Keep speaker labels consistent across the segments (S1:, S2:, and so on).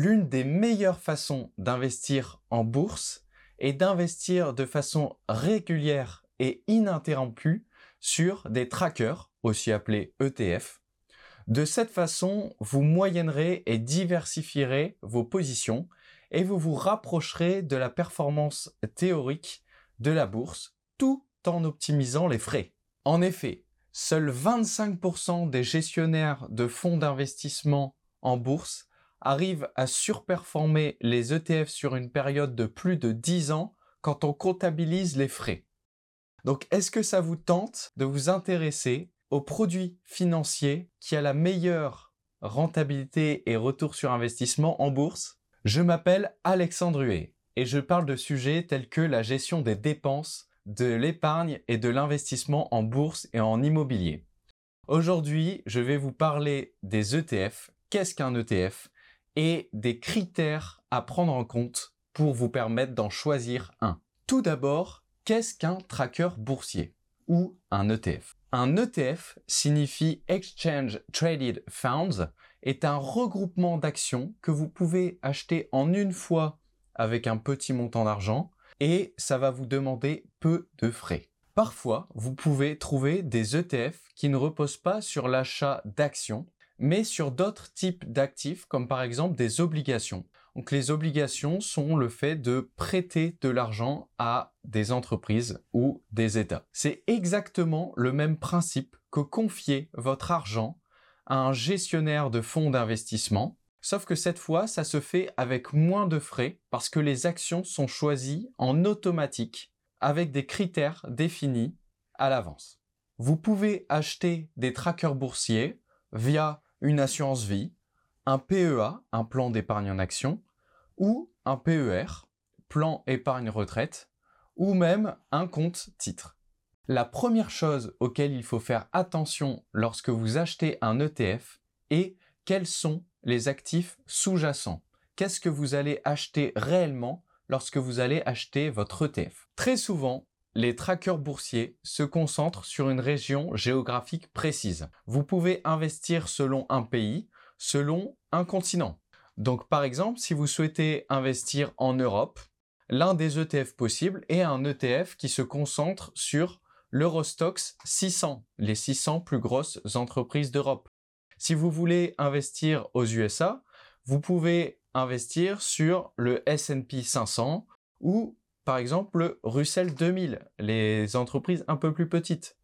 S1: L'une des meilleures façons d'investir en bourse est d'investir de façon régulière et ininterrompue sur des trackers, aussi appelés ETF. De cette façon, vous moyennerez et diversifierez vos positions et vous vous rapprocherez de la performance théorique de la bourse tout en optimisant les frais. En effet, seuls 25% des gestionnaires de fonds d'investissement en bourse arrivent à surperformer les ETF sur une période de plus de 10 ans quand on comptabilise les frais. Donc est-ce que ça vous tente de vous intéresser aux produits financiers qui a la meilleure rentabilité et retour sur investissement en bourse? Je m'appelle Alexandre Huet et je parle de sujets tels que la gestion des dépenses, de l'épargne et de l'investissement en bourse et en immobilier. Aujourd'hui, je vais vous parler des ETF, qu'est-ce qu'un ETF et des critères à prendre en compte pour vous permettre d'en choisir un. Tout d'abord, qu'est-ce qu'un tracker boursier ou un ETF Un ETF signifie Exchange Traded Funds, est un regroupement d'actions que vous pouvez acheter en une fois avec un petit montant d'argent et ça va vous demander peu de frais. Parfois, vous pouvez trouver des ETF qui ne reposent pas sur l'achat d'actions, mais sur d'autres types d'actifs, comme par exemple des obligations. Donc les obligations sont le fait de prêter de l'argent à des entreprises ou des États. C'est exactement le même principe que confier votre argent à un gestionnaire de fonds d'investissement Sauf que cette fois, ça se fait avec moins de frais parce que les actions sont choisies en automatique avec des critères définis à l'avance. Vous pouvez acheter des trackers boursiers via une assurance vie, un PEA, un plan d'épargne en action, ou un PER, plan épargne retraite, ou même un compte titre. La première chose auquel il faut faire attention lorsque vous achetez un ETF est quels sont les actifs sous-jacents. Qu'est-ce que vous allez acheter réellement lorsque vous allez acheter votre ETF Très souvent, les trackers boursiers se concentrent sur une région géographique précise. Vous pouvez investir selon un pays, selon un continent. Donc par exemple, si vous souhaitez investir en Europe, l'un des ETF possibles est un ETF qui se concentre sur l'Eurostox 600, les 600 plus grosses entreprises d'Europe. Si vous voulez investir aux USA, vous pouvez investir sur le S&P 500 ou par exemple le Russell 2000, les entreprises un peu plus petites.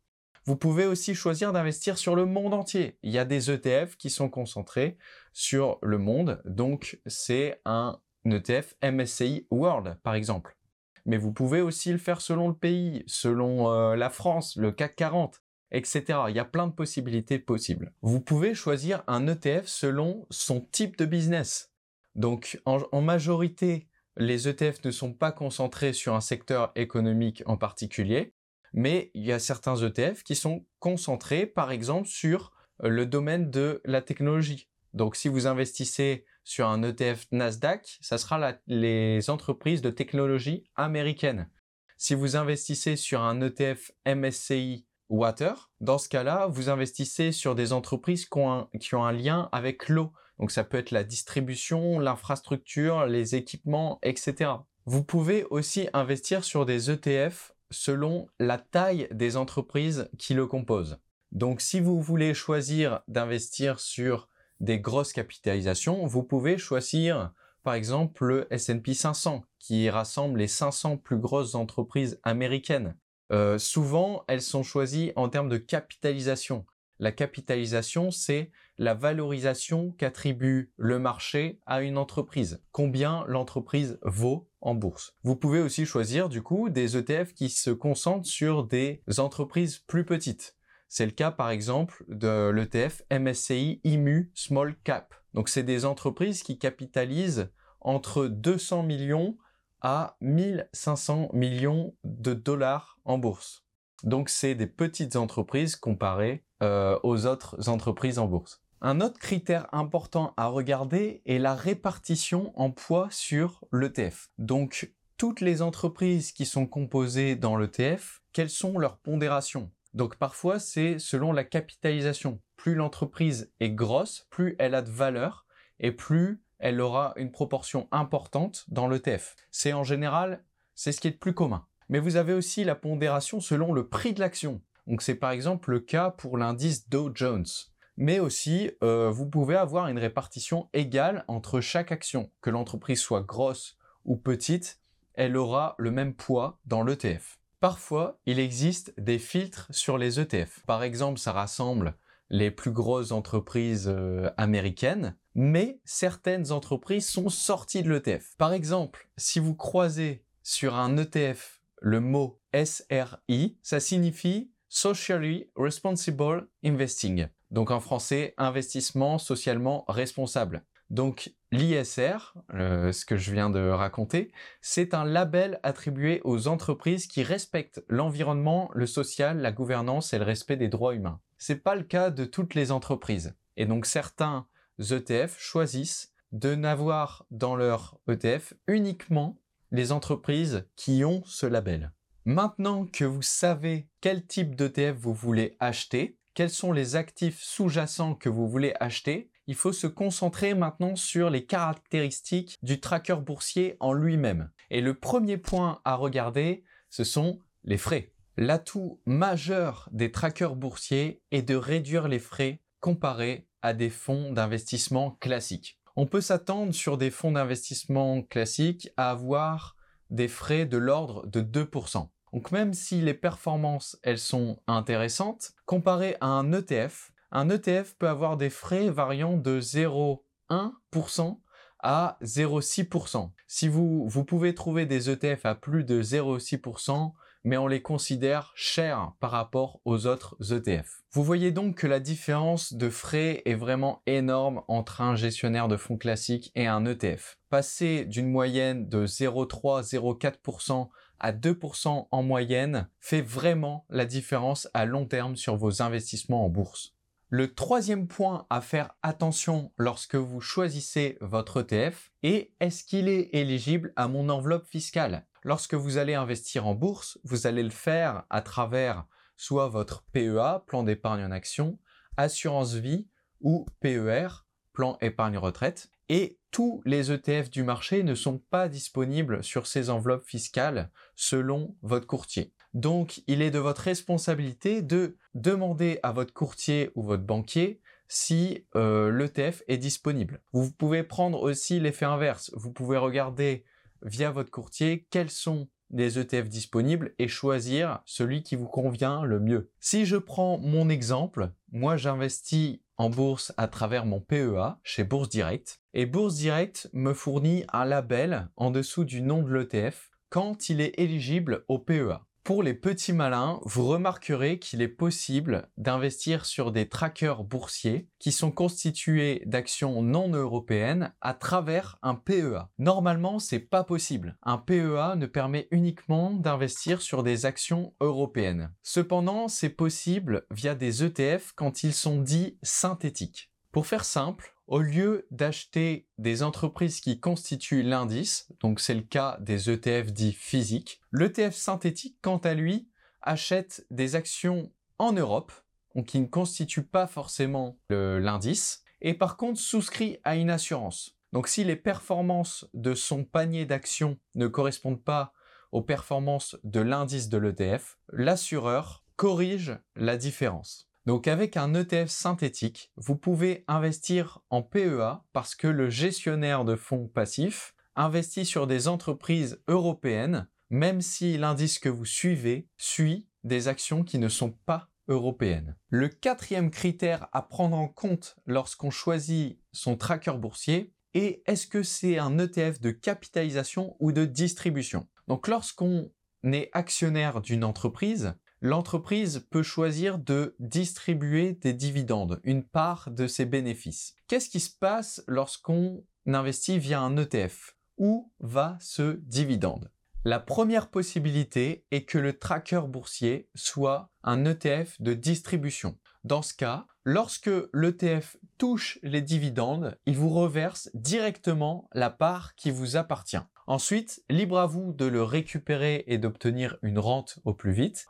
S1: Vous pouvez aussi choisir d'investir sur le monde entier. Il y a des ETF qui sont concentrés sur le monde, donc c'est un ETF MSCI World par exemple. Mais vous pouvez aussi le faire selon le pays, selon euh, la France, le CAC 40 etc. Il y a plein de possibilités possibles. Vous pouvez choisir un ETF selon son type de business. Donc en, majorité, les ETF ne sont pas concentrés sur un secteur économique en particulier, mais il y a certains ETF qui sont concentrés par exemple sur le domaine de la technologie. Donc si vous investissez sur un ETF Nasdaq, ça sera les entreprises de technologie américaines. Si vous investissez sur un ETF MSCI water. Dans ce cas-là, vous investissez sur des entreprises qui ont un, lien avec l'eau. Donc ça peut être la distribution, l'infrastructure, les équipements, etc. Vous pouvez aussi investir sur des ETF selon la taille des entreprises qui le composent. Donc si vous voulez choisir d'investir sur des grosses capitalisations, vous pouvez choisir par exemple le S&P 500 qui rassemble les 500 plus grosses entreprises américaines. Euh, souvent, elles sont choisies en termes de capitalisation. La capitalisation, c'est la valorisation qu'attribue le marché à une entreprise. Combien l'entreprise vaut en bourse. Vous pouvez aussi choisir du coup des ETF qui se concentrent sur des entreprises plus petites. C'est le cas par exemple de l'ETF MSCI IMU Small Cap. Donc c'est des entreprises qui capitalisent entre 200 millions à 1500 millions de dollars en bourse. Donc c'est des petites entreprises comparées euh, aux autres entreprises en bourse. Un autre critère important à regarder est la répartition en poids sur l'ETF. Donc toutes les entreprises qui sont composées dans l'ETF, quelles sont leurs pondérations? Donc parfois c'est selon la capitalisation. Plus l'entreprise est grosse, plus elle a de valeur et plus elle aura une proportion importante dans l'ETF. C'est en général, c'est ce qui est le plus commun. Mais vous avez aussi la pondération selon le prix de l'action. Donc c'est par exemple le cas pour l'indice Dow Jones. Mais aussi, euh, vous pouvez avoir une répartition égale entre chaque action. Que l'entreprise soit grosse ou petite, elle aura le même poids dans l'ETF. Parfois, il existe des filtres sur les ETF. Par exemple, ça rassemble les plus grosses entreprises euh, américaines, mais certaines entreprises sont sorties de l'ETF. Par exemple, si vous croisez sur un ETF le mot SRI, ça signifie Socially Responsible Investing. Donc en français, investissement socialement responsable. Donc l'ISR, euh, ce que je viens de raconter, c'est un label attribué aux entreprises qui respectent l'environnement, le social, la gouvernance et le respect des droits humains. C'est pas le cas de toutes les entreprises. Et donc certains ETF choisissent de n'avoir dans leur ETF uniquement les entreprises qui ont ce label. Maintenant que vous savez quel type d'ETF vous voulez acheter, quels sont les actifs sous-jacents que vous voulez acheter, il faut se concentrer maintenant sur les caractéristiques du tracker boursier en lui-même. Et le premier point à regarder, ce sont les frais. L'atout majeur des trackers boursiers est de réduire les frais comparés à des fonds d'investissement classiques. On peut s'attendre sur des fonds d'investissement classiques à avoir des frais de l'ordre de 2%. Donc même si les performances, elles sont intéressantes, comparé à un ETF, un ETF peut avoir des frais variant de 0,1% à 0,6%. Si vous, vous pouvez trouver des ETF à plus de 0,6%, mais on les considère chers par rapport aux autres ETF. Vous voyez donc que la différence de frais est vraiment énorme entre un gestionnaire de fonds classique et un ETF. Passer d'une moyenne de 0,3-0,4% à 2% en moyenne fait vraiment la différence à long terme sur vos investissements en bourse. Le troisième point à faire attention lorsque vous choisissez votre ETF est est-ce qu'il est éligible à mon enveloppe fiscale? Lorsque vous allez investir en bourse, vous allez le faire à travers soit votre PEA, plan d'épargne en action, assurance vie ou PER, plan épargne retraite. Et tous les ETF du marché ne sont pas disponibles sur ces enveloppes fiscales selon votre courtier. Donc, il est de votre responsabilité de demander à votre courtier ou votre banquier si euh, l'ETF est disponible. Vous pouvez prendre aussi l'effet inverse. Vous pouvez regarder via votre courtier quels sont les ETF disponibles et choisir celui qui vous convient le mieux. Si je prends mon exemple, moi j'investis en bourse à travers mon PEA chez Bourse Direct et Bourse Direct me fournit un label en dessous du nom de l'ETF quand il est éligible au PEA. Pour les petits malins, vous remarquerez qu'il est possible d'investir sur des trackers boursiers qui sont constitués d'actions non européennes à travers un PEA. Normalement, c'est pas possible. Un PEA ne permet uniquement d'investir sur des actions européennes. Cependant, c'est possible via des ETF quand ils sont dits synthétiques. Pour faire simple, au lieu d'acheter des entreprises qui constituent l'indice, donc c'est le cas des ETF dits physiques, l'ETF synthétique, quant à lui, achète des actions en Europe, donc qui ne constituent pas forcément l'indice, et par contre souscrit à une assurance. Donc si les performances de son panier d'actions ne correspondent pas aux performances de l'indice de l'ETF, l'assureur corrige la différence. Donc avec un ETF synthétique, vous pouvez investir en PEA parce que le gestionnaire de fonds passifs investit sur des entreprises européennes, même si l'indice que vous suivez suit des actions qui ne sont pas européennes. Le quatrième critère à prendre en compte lorsqu'on choisit son tracker boursier est est-ce que c'est un ETF de capitalisation ou de distribution? Donc lorsqu'on est actionnaire d'une entreprise, l'entreprise peut choisir de distribuer des dividendes, une part de ses bénéfices. Qu'est-ce qui se passe lorsqu'on investit via un ETF Où va ce dividende? La première possibilité est que le tracker boursier soit un ETF de distribution. Dans ce cas, lorsque l'ETF touche les dividendes, il vous reverse directement la part qui vous appartient. Ensuite, libre à vous de le récupérer et d'obtenir une rente au plus vite,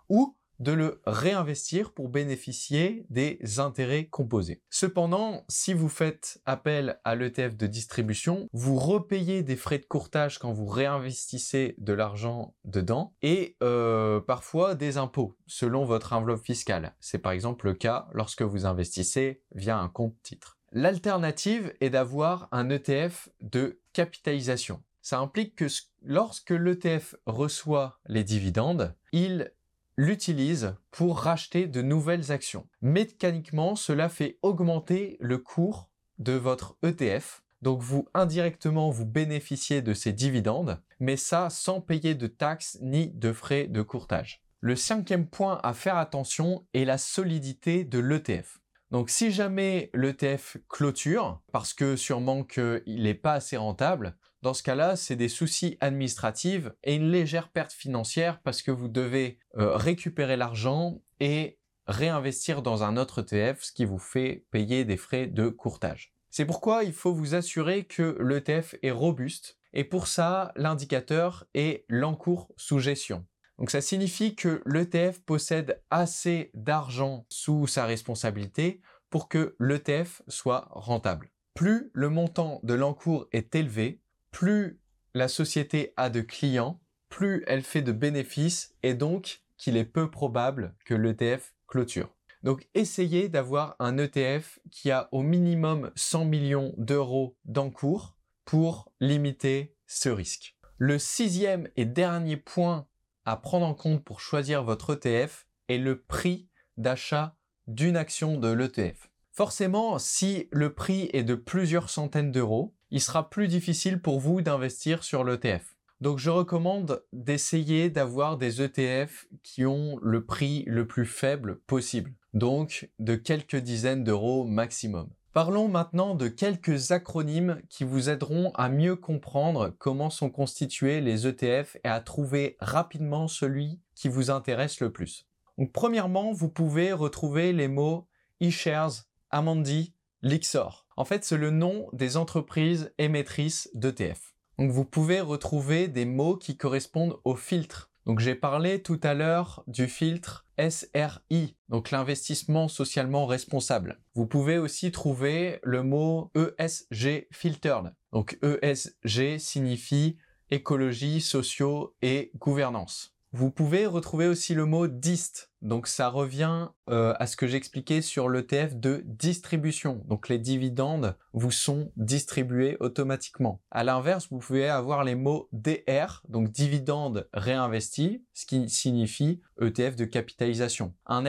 S1: de le réinvestir pour bénéficier des intérêts composés. Cependant, si vous faites appel à l'ETF de distribution, vous repayez des frais de courtage quand vous réinvestissez de l'argent dedans et euh, parfois des impôts selon votre enveloppe fiscale. C'est par exemple le cas lorsque vous investissez via un compte titre. L'alternative est d'avoir un ETF de capitalisation. Ça implique que lorsque l'ETF reçoit les dividendes, il l'utilise pour racheter de nouvelles actions. Mécaniquement, cela fait augmenter le cours de votre ETF. Donc vous indirectement vous bénéficiez de ces dividendes, mais ça sans payer de taxes ni de frais de courtage. Le cinquième point à faire attention est la solidité de l'ETF. Donc si jamais l'ETF clôture, parce que sûrement qu'il n'est pas assez rentable, dans ce cas-là, c'est des soucis administratifs et une légère perte financière parce que vous devez euh, récupérer l'argent et réinvestir dans un autre ETF, ce qui vous fait payer des frais de courtage. C'est pourquoi il faut vous assurer que l'ETF est robuste et pour ça, l'indicateur est l'encours sous gestion. Donc ça signifie que l'ETF possède assez d'argent sous sa responsabilité pour que l'ETF soit rentable. Plus le montant de l'encours est élevé, plus la société a de clients, plus elle fait de bénéfices et donc qu'il est peu probable que l'ETF clôture. Donc essayez d'avoir un ETF qui a au minimum 100 millions d'euros d'encours pour limiter ce risque. Le sixième et dernier point à prendre en compte pour choisir votre ETF est le prix d'achat d'une action de l'ETF. Forcément, si le prix est de plusieurs centaines d'euros, il sera plus difficile pour vous d'investir sur l'ETF. Donc je recommande d'essayer d'avoir des ETF qui ont le prix le plus faible possible, donc de quelques dizaines d'euros maximum. Parlons maintenant de quelques acronymes qui vous aideront à mieux comprendre comment sont constitués les ETF et à trouver rapidement celui qui vous intéresse le plus. Donc premièrement, vous pouvez retrouver les mots eShares, Amundi, Lixor. En fait, c'est le nom des entreprises émettrices d'ETF. Donc vous pouvez retrouver des mots qui correspondent au filtre. Donc j'ai parlé tout à l'heure du filtre SRI, donc l'investissement socialement responsable. Vous pouvez aussi trouver le mot ESG filtered. Donc ESG signifie écologie, sociaux et gouvernance. Vous pouvez retrouver aussi le mot dist. Donc ça revient euh, à ce que j'expliquais sur l'ETF de distribution. Donc les dividendes vous sont distribués automatiquement. À l'inverse, vous pouvez avoir les mots DR, donc dividendes réinvestis, ce qui signifie ETF de capitalisation. Un,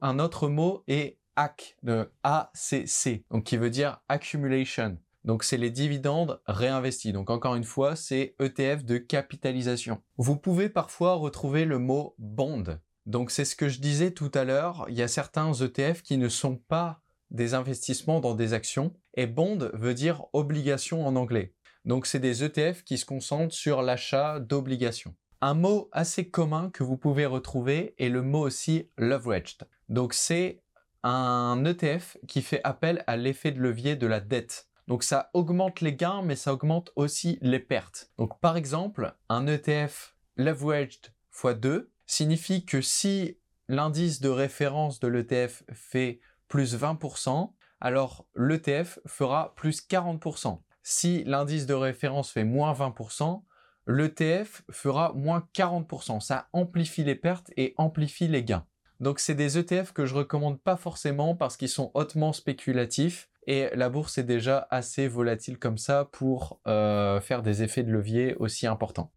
S1: un autre mot est AC, ACC, donc qui veut dire accumulation. Donc c'est les dividendes réinvestis. Donc encore une fois, c'est ETF de capitalisation. Vous pouvez parfois retrouver le mot bond. Donc c'est ce que je disais tout à l'heure, il y a certains ETF qui ne sont pas des investissements dans des actions et bond veut dire obligation en anglais. Donc c'est des ETF qui se concentrent sur l'achat d'obligations. Un mot assez commun que vous pouvez retrouver est le mot aussi leveraged. Donc c'est un ETF qui fait appel à l'effet de levier de la dette. Donc ça augmente les gains, mais ça augmente aussi les pertes. Donc par exemple, un ETF leveraged x2 signifie que si l'indice de référence de l'ETF fait plus 20%, alors l'ETF fera plus 40%. Si l'indice de référence fait moins 20%, l'ETF fera moins 40%. Ça amplifie les pertes et amplifie les gains. Donc c'est des ETF que je recommande pas forcément parce qu'ils sont hautement spéculatifs et la bourse est déjà assez volatile comme ça pour euh, faire des effets de levier aussi importants.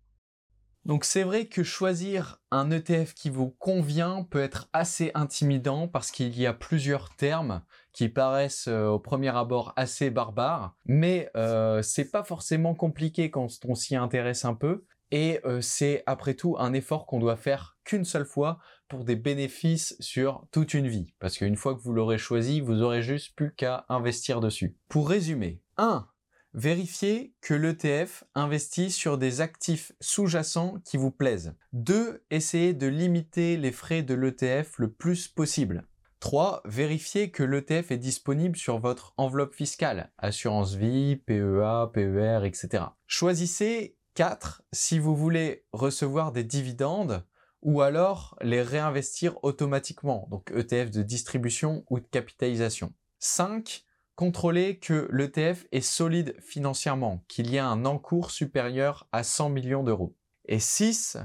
S1: Donc c'est vrai que choisir un ETF qui vous convient peut être assez intimidant parce qu'il y a plusieurs termes qui paraissent euh, au premier abord assez barbares, mais euh, c'est pas forcément compliqué quand on s'y intéresse un peu et euh, c'est après tout un effort qu'on doit faire qu'une seule fois pour des bénéfices sur toute une vie. Parce qu'une fois que vous l'aurez choisi, vous aurez juste plus qu'à investir dessus. Pour résumer, 1. Vérifiez que l'ETF investit sur des actifs sous-jacents qui vous plaisent. 2. Essayez de limiter les frais de l'ETF le plus possible. 3. Vérifiez que l'ETF est disponible sur votre enveloppe fiscale, assurance vie, PEA, PER, etc. Choisissez 4. Si vous voulez recevoir des dividendes, ou alors les réinvestir automatiquement, donc ETF de distribution ou de capitalisation. 5. Contrôler que l'ETF est solide financièrement, qu'il y a un encours supérieur à 100 millions d'euros. Et 6.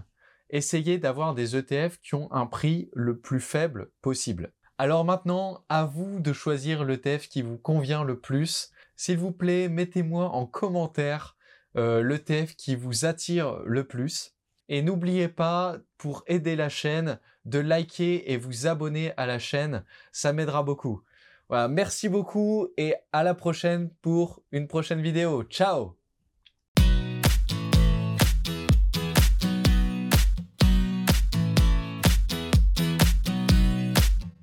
S1: Essayez d'avoir des ETF qui ont un prix le plus faible possible. Alors maintenant, à vous de choisir l'ETF qui vous convient le plus. S'il vous plaît, mettez-moi en commentaire euh, l'ETF qui vous attire le plus. Et n'oubliez pas, pour aider la chaîne, de liker et vous abonner à la chaîne. Ça m'aidera beaucoup. Voilà, merci beaucoup et à la prochaine pour une prochaine vidéo. Ciao